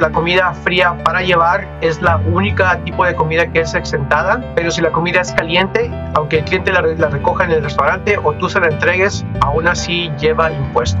La comida fría para llevar es la única tipo de comida que es exentada, pero si la comida es caliente, aunque el cliente la, recoja en el restaurante o tú se la entregues, aún así lleva impuesto.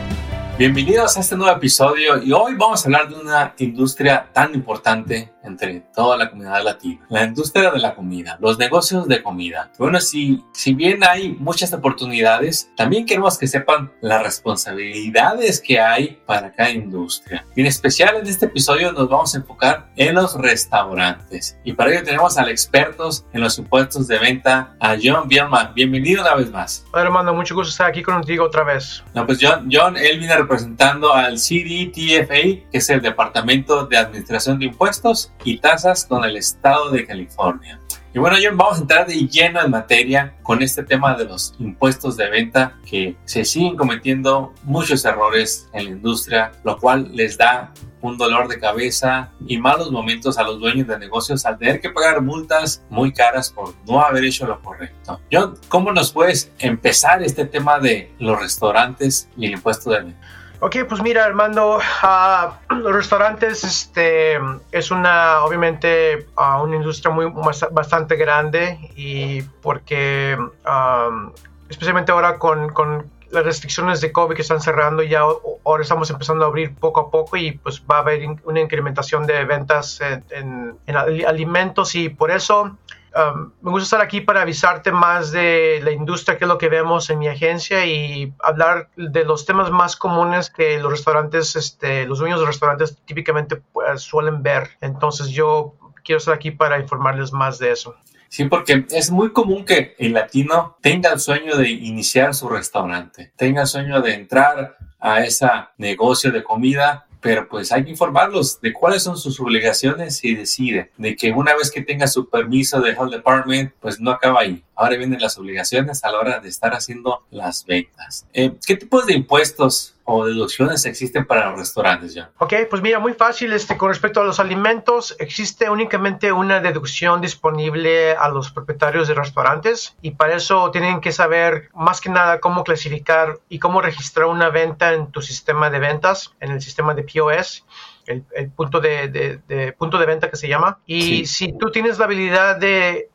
Bienvenidos a este nuevo episodio y hoy vamos a hablar de una industria tan importante entre toda la comunidad latina, la industria de la comida, los negocios de comida. Bueno, si, si bien hay muchas oportunidades, también queremos que sepan las responsabilidades que hay para cada industria. en especial en este episodio nos vamos a enfocar en los restaurantes y para ello tenemos al expertos en los impuestos de venta, a John Bielman. Bienvenido una vez más. Hola hermano, mucho gusto estar aquí contigo otra vez. No, pues John, John él viene representando al CDTFA, que es el Departamento de Administración de Impuestos y Tasas con el Estado de California. Y bueno, John, vamos a entrar de lleno en materia con este tema de los impuestos de venta, que se siguen cometiendo muchos errores en la industria, lo cual les da un dolor de cabeza y malos momentos a los dueños de negocios al tener que pagar multas muy caras por no haber hecho lo correcto. John, ¿cómo nos puedes empezar este tema de los restaurantes y el impuesto de venta? Ok, pues mira, Armando, uh, los restaurantes este, es una, obviamente, uh, una industria muy, bastante grande y porque, um, especialmente ahora con, con, las restricciones de COVID que están cerrando, ya ahora estamos empezando a abrir poco a poco y pues va a haber una incrementación de ventas en, en, en alimentos y por eso Um, me gusta estar aquí para avisarte más de la industria, que es lo que vemos en mi agencia y hablar de los temas más comunes que los restaurantes, este, los dueños de restaurantes típicamente pues, suelen ver. Entonces yo quiero estar aquí para informarles más de eso. Sí, porque es muy común que el latino tenga el sueño de iniciar su restaurante, tenga el sueño de entrar a ese negocio de comida pero pues hay que informarlos de cuáles son sus obligaciones y decide de que una vez que tenga su permiso de Health Department, pues no acaba ahí. Ahora vienen las obligaciones a la hora de estar haciendo las ventas. Eh, ¿Qué tipos de impuestos o deducciones existen para los restaurantes ya? Ok, pues mira, muy fácil. Este, con respecto a los alimentos, existe únicamente una deducción disponible a los propietarios de restaurantes y para eso tienen que saber más que nada cómo clasificar y cómo registrar una venta en tu sistema de ventas, en el sistema de POS el, punto, de, punto de venta que se llama. Y si tú tienes la habilidad de,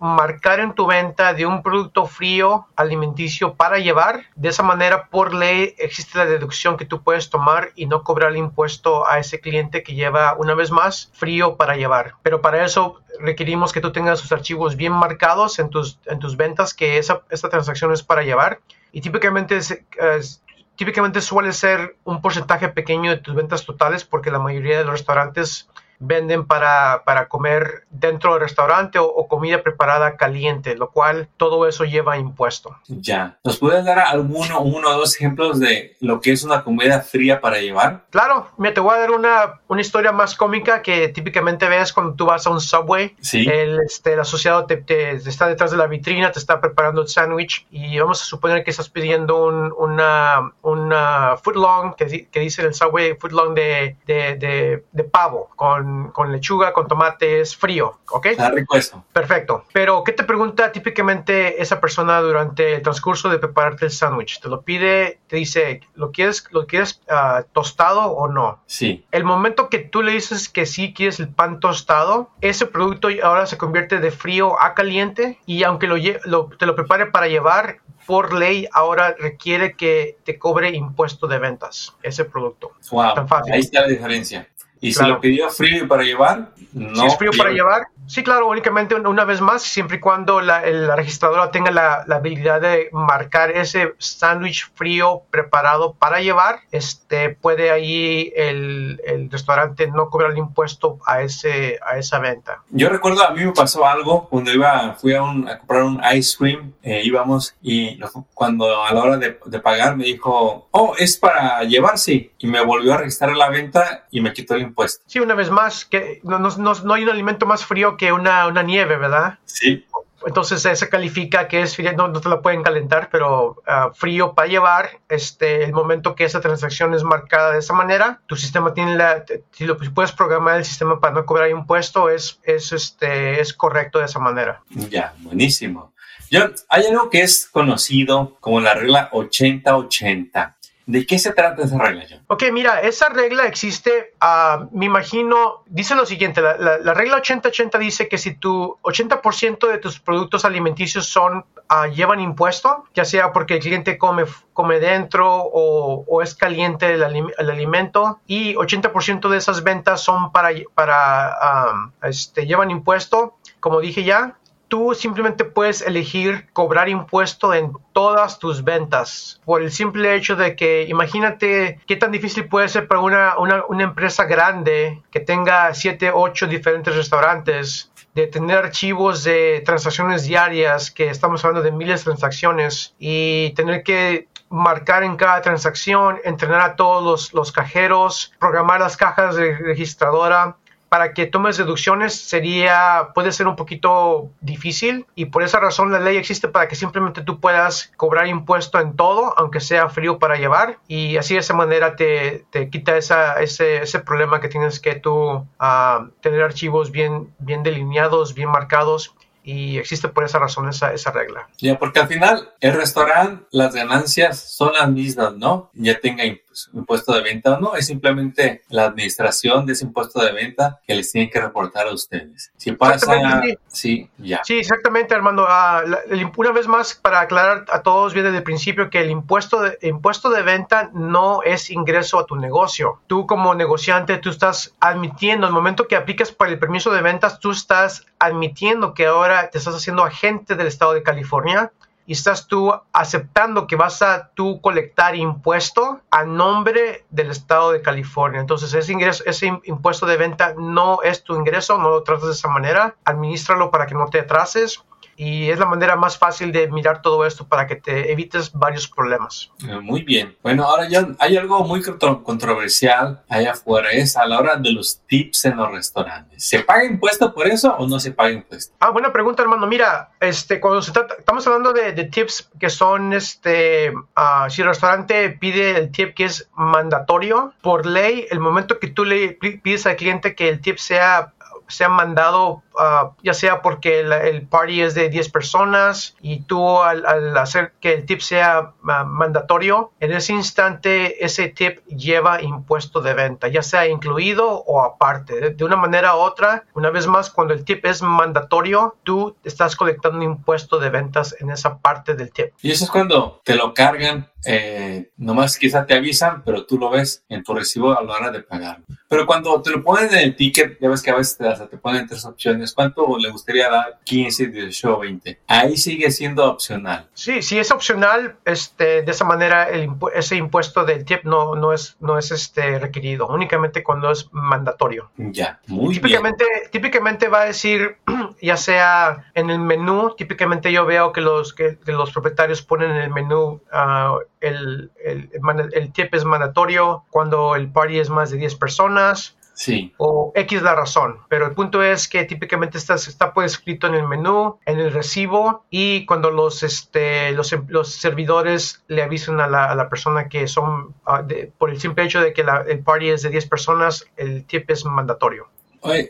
marcar en tu venta de un producto frío alimenticio para llevar, de esa manera por ley existe la deducción que tú puedes tomar y no cobrar el impuesto a ese cliente que lleva una vez más frío para llevar. Pero para eso requerimos que tú tengas sus archivos bien marcados en tus, en tus ventas que esa, esta transacción es para llevar. Y típicamente es, típicamente suele ser un porcentaje pequeño de tus ventas totales porque la mayoría de los restaurantes venden para, para comer dentro del restaurante o, comida preparada caliente, lo cual todo eso lleva impuesto. Ya. ¿Nos puedes dar alguno, uno o dos ejemplos de lo que es una comida fría para llevar? Claro, me te voy a dar una, una historia más cómica que típicamente ves cuando tú vas a un subway. Sí. El, este, el asociado te, te, está detrás de la vitrina, te está preparando el sándwich y vamos a suponer que estás pidiendo un, una, una footlong, que, que dice el subway footlong de, de, de, de pavo con con, lechuga, con tomates, frío, ¿ok? Está rico eso. Perfecto. Pero, ¿qué te pregunta típicamente esa persona durante el transcurso de prepararte el sándwich? Te lo pide, te dice, ¿lo quieres, lo quieres uh, tostado o no? Sí. El momento que tú le dices que sí quieres el pan tostado, ese producto ahora se convierte de frío a caliente y aunque lo, lo, te lo prepare para llevar, por ley ahora requiere que te cobre impuesto de ventas ese producto. Wow. Tan fácil. Ahí está la diferencia. ¿Y si lo pidió frío para llevar? No. Si es frío para llevar, Sí, claro, únicamente una vez más, siempre y cuando la, registradora tenga la, habilidad de marcar ese sándwich frío preparado para llevar, este, puede ahí el, restaurante no cobrar el impuesto a, ese, a esa venta. Yo recuerdo, a mí me pasó algo cuando iba, fui a, comprar un ice cream, eh, íbamos y cuando a la hora de, pagar me dijo, oh, es para llevarse y me volvió a registrar la venta y me quitó el impuesto. Sí, una vez más, que no, no, no hay un alimento más frío que una, una nieve, ¿verdad? Sí. entonces se califica que es frío, no, no te la pueden calentar, pero ah, frío para llevar. Este, el momento que esa transacción es marcada de esa manera, tu sistema tiene la, si lo si puedes programar el sistema para no cobrar impuesto, es, es, este, es correcto de esa manera. Ya, buenísimo. Yo, hay algo que es conocido como la regla 80-80. ¿De qué se trata esa regla, John? Ok, mira, esa regla existe, uh, me imagino, dice lo siguiente, la, la, la regla 80-80 dice que si tu 80% de tus productos alimenticios son, uh, llevan impuesto, ya sea porque el cliente come, come dentro o, es caliente el, alimento, y 80% de esas ventas son para, para um, este, llevan impuesto, como dije ya, tú simplemente puedes elegir cobrar impuesto en todas tus ventas por el simple hecho de que imagínate qué tan difícil puede ser para una, una, una empresa grande que tenga 7, 8 diferentes restaurantes de tener archivos de transacciones diarias, que estamos hablando de miles de transacciones, y tener que marcar en cada transacción, entrenar a todos los, los cajeros, programar las cajas de registradora, para que tomes deducciones sería, puede ser un poquito difícil y por esa razón la ley existe para que simplemente tú puedas cobrar impuesto en todo, aunque sea frío para llevar y así de esa manera te, te quita esa, ese, ese, problema que tienes que tú uh, tener archivos bien, bien delineados, bien marcados y existe por esa razón esa, esa regla. Ya, porque al final el restaurante, las ganancias son las mismas, ¿no? Ya tenga impuesto de venta o no, es simplemente la administración de ese impuesto de venta que les tienen que reportar a ustedes. Si pasa, sí, ya. Sí, exactamente, Armando. Uh, una vez más, para aclarar a todos bien desde el principio que el impuesto de, impuesto de venta no es ingreso a tu negocio. Tú como negociante, tú estás admitiendo, el momento que aplicas para el permiso de ventas, tú estás admitiendo que ahora te estás haciendo agente del estado de California y estás tú aceptando que vas a tú colectar impuesto a nombre del estado de California. Entonces ese ingreso, ese impuesto de venta no es tu ingreso, no lo tratas de esa manera, administralo para que no te atrases y es la manera más fácil de mirar todo esto para que te evites varios problemas. Eh, muy bien. Bueno, ahora ya hay algo muy controversial allá afuera, es a la hora de los tips en los restaurantes. ¿Se paga impuesto por eso o no se paga impuesto? Ah, buena pregunta, hermano. Mira, este, cuando se trata, estamos hablando de, de tips que son, este, uh, si el restaurante pide el tip que es mandatorio, por ley, el momento que tú le pides al cliente que el tip sea se han mandado, uh, ya sea porque el, el, party es de 10 personas y tú al, al hacer que el tip sea uh, mandatorio, en ese instante ese tip lleva impuesto de venta, ya sea incluido o aparte. De, una manera u otra, una vez más, cuando el tip es mandatorio, tú estás colectando impuesto de ventas en esa parte del tip. Y eso es cuando te lo cargan eh, nomás quizá te avisan, pero tú lo ves en tu recibo a la hora de pagar. Pero cuando te lo ponen en el ticket, ya ves que a veces te, te ponen tres opciones. ¿Cuánto le gustaría dar? 15, 18 o 20. Ahí sigue siendo opcional. Sí, si es opcional, este, de esa manera el impu ese impuesto del tip no, no es, no es este, requerido, únicamente cuando es mandatorio. Ya, muy típicamente, bien. Típicamente va a decir, ya sea en el menú, típicamente yo veo que los, que, que los propietarios ponen en el menú uh, el, el, el, tip es mandatorio cuando el party es más de 10 personas. Sí. O X la razón. Pero el punto es que típicamente está, está pues escrito en el menú, en el recibo y cuando los, este, los, los servidores le avisan a la, a la persona que son, de, por el simple hecho de que la, el party es de 10 personas, el tip es mandatorio.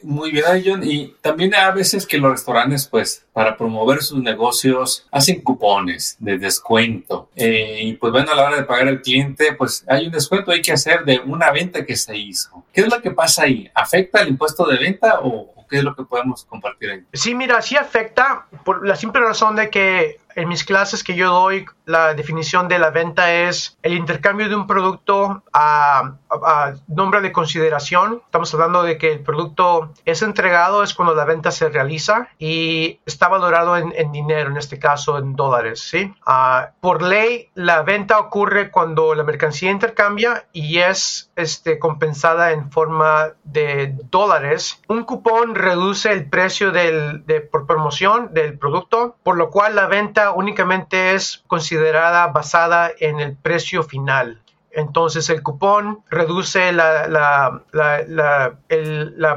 Muy bien, John. Y también a veces que los restaurantes, pues, para promover sus negocios, hacen cupones de descuento. Eh, y pues, bueno, a la hora de pagar al cliente, pues, hay un descuento hay que hacer de una venta que se hizo. ¿Qué es lo que pasa ahí? ¿Afecta el impuesto de venta o qué es lo que podemos compartir ahí? Sí, mira, sí afecta por la simple razón de que en mis clases que yo doy, la definición de la venta es el intercambio de un producto a, a, a, nombre de consideración. Estamos hablando de que el producto es entregado, es cuando la venta se realiza y está valorado en, en dinero, en este caso en dólares. ¿sí? Uh, por ley, la venta ocurre cuando la mercancía intercambia y es este, compensada en forma de dólares. Un cupón reduce el precio del, de, por promoción del producto, por lo cual la venta únicamente es considerada basada en el precio final. Entonces el cupón reduce la,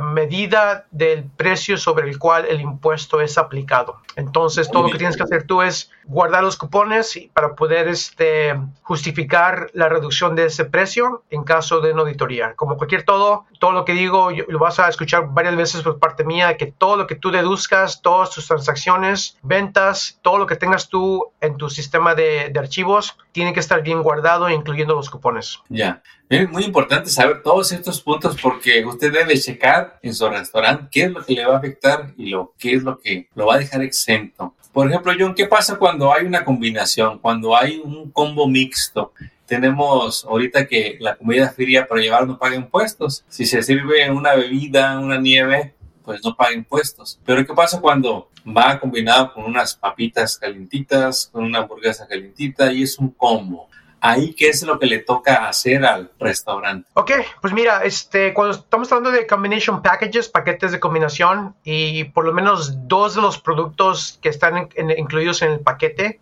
medida del precio sobre el cual el impuesto es aplicado. Entonces todo lo que tienes que hacer tú es guardar los cupones para poder este, justificar la reducción de ese precio en caso de una auditoría. Como cualquier todo, todo lo que digo lo vas a escuchar varias veces por parte mía, que todo lo que tú deduzcas, todas tus transacciones, ventas, todo lo que tengas tú en tu sistema de, de archivos, tiene que estar bien guardado, incluyendo los cupones. Ya. Es muy importante saber todos estos puntos porque usted debe checar en su restaurante qué es lo que le va a afectar y lo qué es lo que lo va a dejar exento. Por ejemplo, John, ¿qué pasa cuando hay una combinación, cuando hay un combo mixto? Tenemos ahorita que la comida fría para llevar no paga impuestos. Si se sirve una bebida, una nieve, pues no paga impuestos. Pero ¿qué pasa cuando va combinado con unas papitas calientitas, con una hamburguesa calientita y es un combo? Ahí qué es lo que le toca hacer al restaurante. Ok, pues mira, este, cuando estamos hablando de combination packages, paquetes de combinación, y por lo menos dos de los productos que están incluidos en el paquete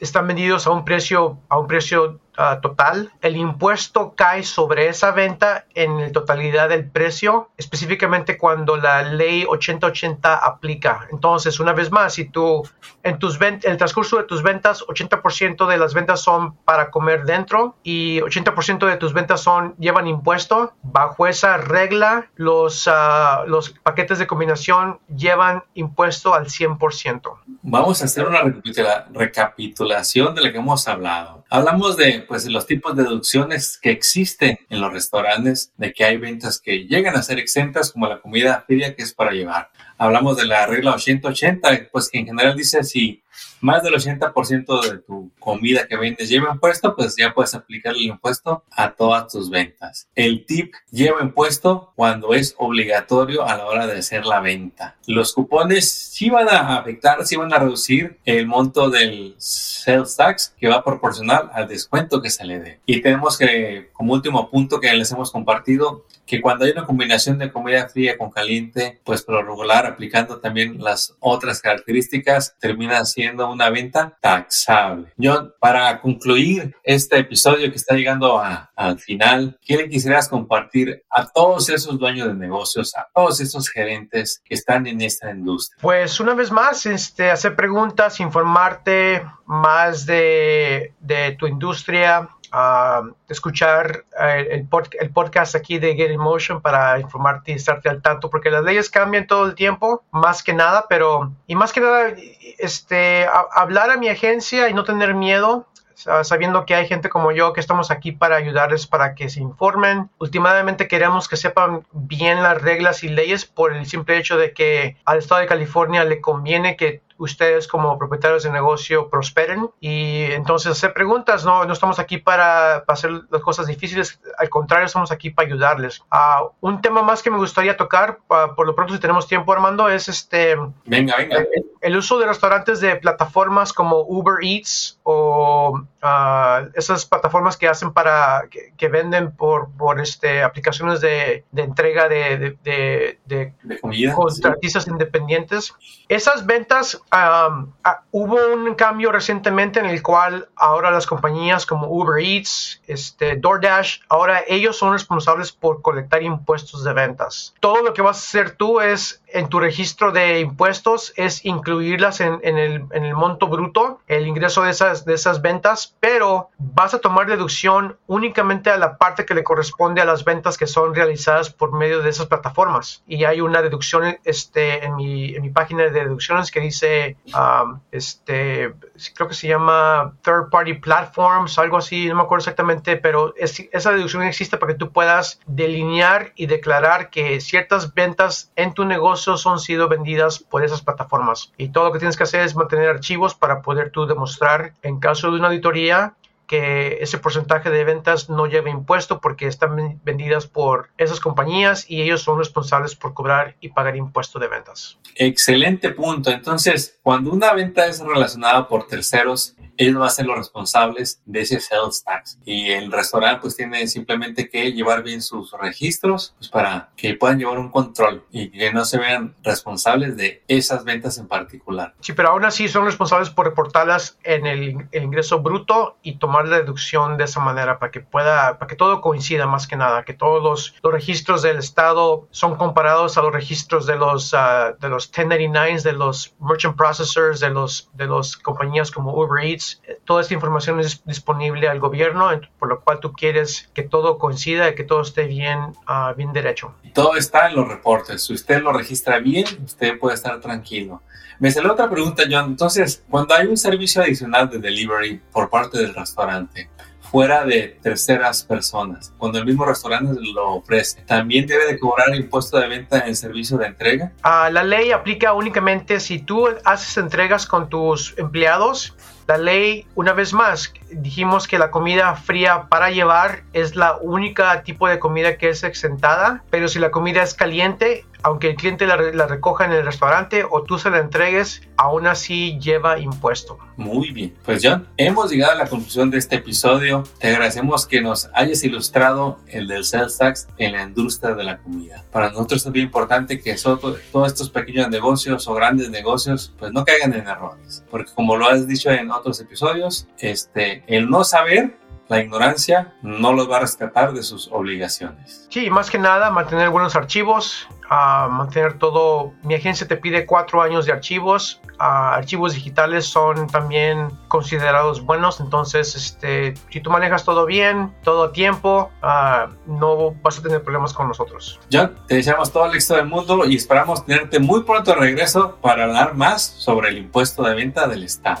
están vendidos a un precio, a un precio total, el impuesto cae sobre esa venta en la totalidad del precio, específicamente cuando la ley 8080 aplica. Entonces, una vez más, si tú en tus el transcurso de tus ventas, 80% de las ventas son para comer dentro y 80% de tus ventas son llevan impuesto, bajo esa regla los, ah, los paquetes de combinación llevan impuesto al 100%. Vamos a hacer una recapitulación de lo que hemos hablado. Hablamos de pues los tipos de deducciones que existen en los restaurantes, de que hay ventas que llegan a ser exentas, como la comida fría que es para llevar. Hablamos de la regla 80-80, pues que en general dice si más del 80% de tu comida que vendes lleva impuesto, pues ya puedes aplicar el impuesto a todas tus ventas. El tip lleva impuesto cuando es obligatorio a la hora de hacer la venta. Los cupones sí van a afectar, sí van a reducir el monto del sales tax que va proporcional al descuento que se le dé. Y tenemos que, como último punto que les hemos compartido, que cuando hay una combinación de comida fría con caliente, pues por lo regular aplicando también las otras características, termina siendo una venta taxable. John, para concluir este episodio que está llegando al final, ¿qué le quisieras compartir a todos esos dueños de negocios, a todos esos gerentes que están en esta industria? Pues una vez más, este, hacer preguntas, informarte más de tu industria, escuchar eh, el, el, podcast aquí de Get Motion para informarte y estarte al tanto, porque las leyes cambian todo el tiempo, más que nada, pero, y más que nada, este, hablar a mi agencia y no tener miedo, sabiendo que hay gente como yo que estamos aquí para ayudarles para que se informen. Últimamente queremos que sepan bien las reglas y leyes por el simple hecho de que al estado de California le conviene que ustedes como propietarios de negocio prosperen y entonces hacer preguntas, no, no estamos aquí para, hacer las cosas difíciles, al contrario, estamos aquí para ayudarles. Uh, un tema más que me gustaría tocar, uh, por lo pronto si tenemos tiempo Armando, es este... Venga, venga. El, uso de restaurantes de plataformas como Uber Eats o uh, esas plataformas que hacen para, que, venden por, por este, aplicaciones de, de entrega de, de, de, de comida, contratistas independientes. Esas ventas Ah, hubo un cambio recientemente en el cual ahora las compañías como Uber Eats, este, DoorDash, ahora ellos son responsables por colectar impuestos de ventas. Todo lo que vas a hacer tú es en tu registro de impuestos es incluirlas en, el, en, el, monto bruto, el ingreso de esas, de esas ventas, pero vas a tomar deducción únicamente a la parte que le corresponde a las ventas que son realizadas por medio de esas plataformas. Y hay una deducción este, en, mi, en mi página de deducciones que dice Um, este, creo que se llama Third Party Platforms, algo así, no me acuerdo exactamente, pero esa deducción existe para que tú puedas delinear y declarar que ciertas ventas en tu negocio son sido vendidas por esas plataformas. Y todo lo que tienes que hacer es mantener archivos para poder tú demostrar en caso de una auditoría que ese porcentaje de ventas no lleve impuesto porque están vendidas por esas compañías y ellos son responsables por cobrar y pagar impuesto de ventas. Excelente punto. Entonces, cuando una venta es relacionada por terceros, ellos van a ser los responsables de ese sales tax. Y el restaurante pues tiene simplemente que llevar bien sus registros pues, para que puedan llevar un control y que no se vean responsables de esas ventas en particular. Sí, pero aún así son responsables por reportarlas en el, el ingreso bruto y tomar la deducción de esa manera para que pueda, para que todo coincida más que nada, que todos los, los registros del Estado son comparados a los registros de los, uh, de los 1099s, de los merchant processors, de los, de los compañías como Uber Eats. Toda esta información es disponible al gobierno, por lo cual tú quieres que todo coincida y que todo esté bien, uh, bien derecho. Todo está en los reportes. Si usted lo registra bien, usted puede estar tranquilo. Me salió otra pregunta, John. Entonces, cuando hay un servicio adicional de delivery por parte del restaurante, fuera de terceras personas, cuando el mismo restaurante lo ofrece, ¿también debe de cobrar impuesto de venta en servicio de entrega? Uh, la ley aplica únicamente si tú haces entregas con tus empleados. La ley, una vez más, dijimos que la comida fría para llevar es la única tipo de comida que es exentada, pero si la comida es caliente, aunque el cliente la, la, recoja en el restaurante o tú se la entregues, aún así lleva impuesto. Muy bien. Pues John, hemos llegado a la conclusión de este episodio. Te agradecemos que nos hayas ilustrado el del sales tax en la industria de la comida. Para nosotros es bien importante que eso, todos estos pequeños negocios o grandes negocios pues no caigan en errores. Porque como lo has dicho en otros episodios, este, el no saber la ignorancia no los va a rescatar de sus obligaciones. Sí, más que nada mantener buenos archivos, uh, mantener todo. Mi agencia te pide cuatro años de archivos. Uh, archivos digitales son también considerados buenos, entonces este, si tú manejas todo bien, todo a tiempo, uh, no vas a tener problemas con nosotros. John, te deseamos todo el éxito del mundo y esperamos tenerte muy pronto de regreso para hablar más sobre el impuesto de venta del Estado.